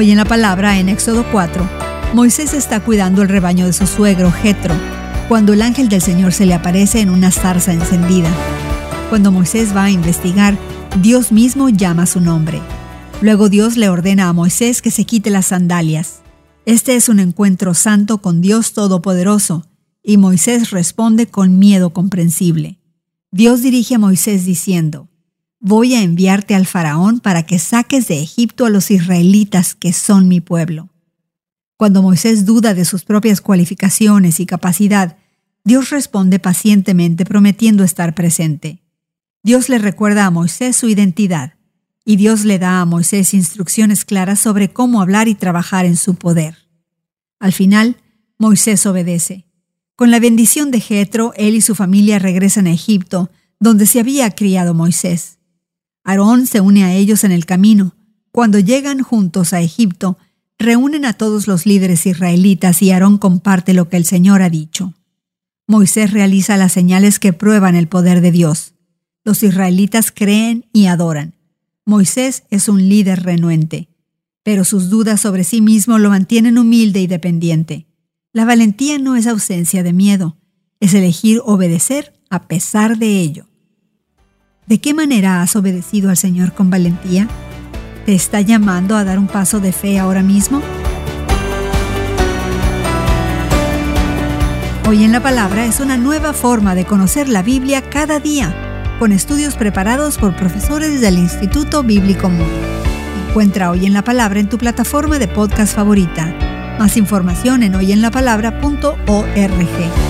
Hoy en la palabra, en Éxodo 4, Moisés está cuidando el rebaño de su suegro, Jetro, cuando el ángel del Señor se le aparece en una zarza encendida. Cuando Moisés va a investigar, Dios mismo llama su nombre. Luego Dios le ordena a Moisés que se quite las sandalias. Este es un encuentro santo con Dios Todopoderoso, y Moisés responde con miedo comprensible. Dios dirige a Moisés diciendo, Voy a enviarte al faraón para que saques de Egipto a los israelitas que son mi pueblo. Cuando Moisés duda de sus propias cualificaciones y capacidad, Dios responde pacientemente prometiendo estar presente. Dios le recuerda a Moisés su identidad, y Dios le da a Moisés instrucciones claras sobre cómo hablar y trabajar en su poder. Al final, Moisés obedece. Con la bendición de Jetro, él y su familia regresan a Egipto, donde se había criado Moisés. Aarón se une a ellos en el camino. Cuando llegan juntos a Egipto, reúnen a todos los líderes israelitas y Aarón comparte lo que el Señor ha dicho. Moisés realiza las señales que prueban el poder de Dios. Los israelitas creen y adoran. Moisés es un líder renuente, pero sus dudas sobre sí mismo lo mantienen humilde y dependiente. La valentía no es ausencia de miedo, es elegir obedecer a pesar de ello. ¿De qué manera has obedecido al Señor con valentía? ¿Te está llamando a dar un paso de fe ahora mismo? Hoy en la Palabra es una nueva forma de conocer la Biblia cada día, con estudios preparados por profesores del Instituto Bíblico Mundo. Encuentra Hoy en la Palabra en tu plataforma de podcast favorita. Más información en hoyenlapalabra.org.